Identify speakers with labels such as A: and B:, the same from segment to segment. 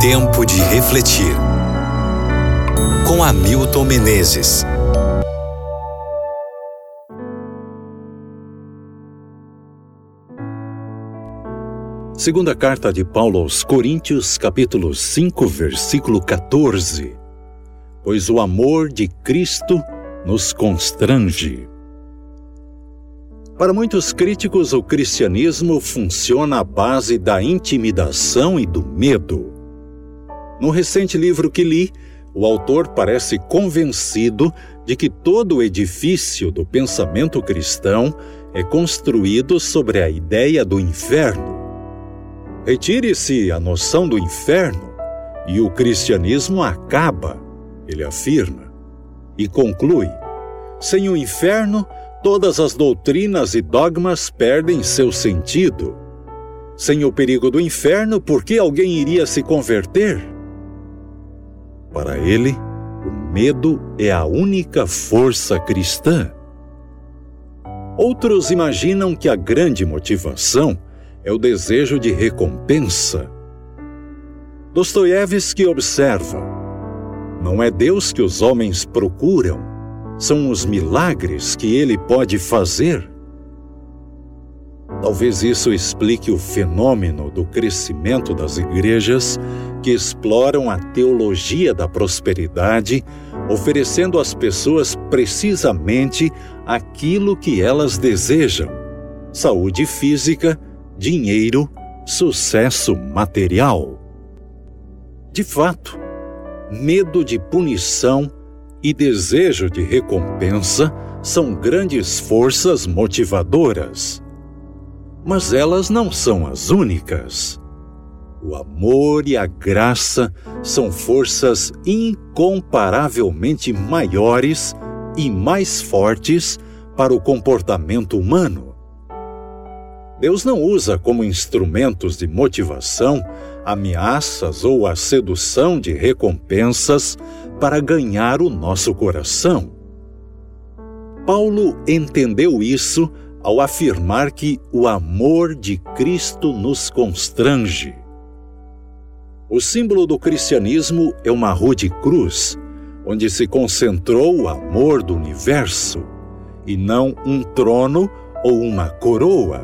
A: Tempo de refletir. Com Hamilton Menezes.
B: Segunda carta de Paulo aos Coríntios, capítulo 5, versículo 14. Pois o amor de Cristo nos constrange. Para muitos críticos, o cristianismo funciona à base da intimidação e do medo. No recente livro que li, o autor parece convencido de que todo o edifício do pensamento cristão é construído sobre a ideia do inferno. Retire-se a noção do inferno e o cristianismo acaba, ele afirma, e conclui: sem o inferno, todas as doutrinas e dogmas perdem seu sentido. Sem o perigo do inferno, por que alguém iria se converter? Para ele, o medo é a única força cristã. Outros imaginam que a grande motivação é o desejo de recompensa. Dostoiévski observa: não é Deus que os homens procuram, são os milagres que ele pode fazer. Talvez isso explique o fenômeno do crescimento das igrejas que exploram a teologia da prosperidade, oferecendo às pessoas precisamente aquilo que elas desejam: saúde física, dinheiro, sucesso material. De fato, medo de punição e desejo de recompensa são grandes forças motivadoras. Mas elas não são as únicas. O amor e a graça são forças incomparavelmente maiores e mais fortes para o comportamento humano. Deus não usa como instrumentos de motivação ameaças ou a sedução de recompensas para ganhar o nosso coração. Paulo entendeu isso ao afirmar que o amor de Cristo nos constrange. O símbolo do cristianismo é uma rude cruz, onde se concentrou o amor do universo, e não um trono ou uma coroa.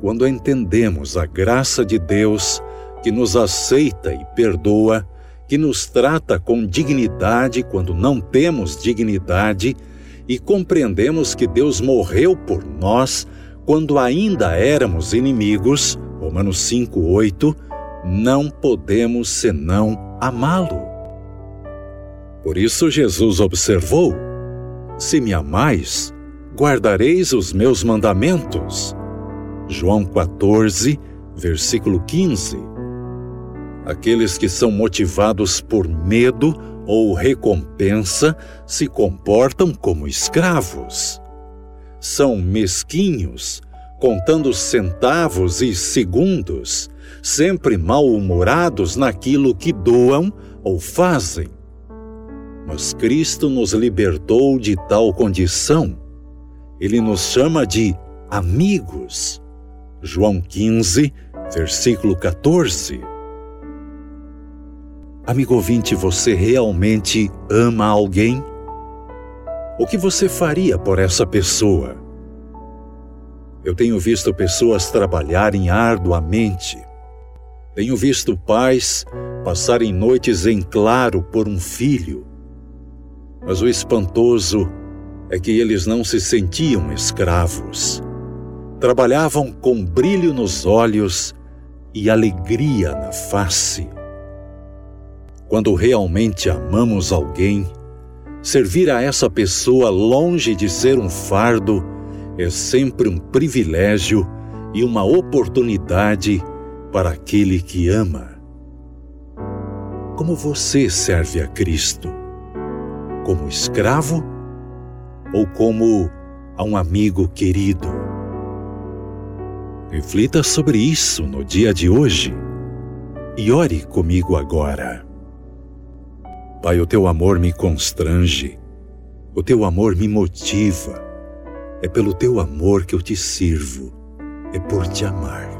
B: Quando entendemos a graça de Deus, que nos aceita e perdoa, que nos trata com dignidade quando não temos dignidade e compreendemos que Deus morreu por nós quando ainda éramos inimigos, Romanos 5:8, não podemos senão amá-lo. Por isso Jesus observou: Se me amais, guardareis os meus mandamentos. João 14, versículo 15. Aqueles que são motivados por medo ou recompensa se comportam como escravos. São mesquinhos, contando centavos e segundos, sempre mal-humorados naquilo que doam ou fazem. Mas Cristo nos libertou de tal condição. Ele nos chama de amigos. João 15, versículo 14. Amigo ouvinte, você realmente ama alguém? O que você faria por essa pessoa? Eu tenho visto pessoas trabalharem arduamente. Tenho visto pais passarem noites em claro por um filho. Mas o espantoso é que eles não se sentiam escravos. Trabalhavam com brilho nos olhos e alegria na face. Quando realmente amamos alguém, servir a essa pessoa longe de ser um fardo é sempre um privilégio e uma oportunidade para aquele que ama. Como você serve a Cristo? Como escravo ou como a um amigo querido? Reflita sobre isso no dia de hoje e ore comigo agora. Pai, o teu amor me constrange, o teu amor me motiva. É pelo teu amor que eu te sirvo, é por te amar.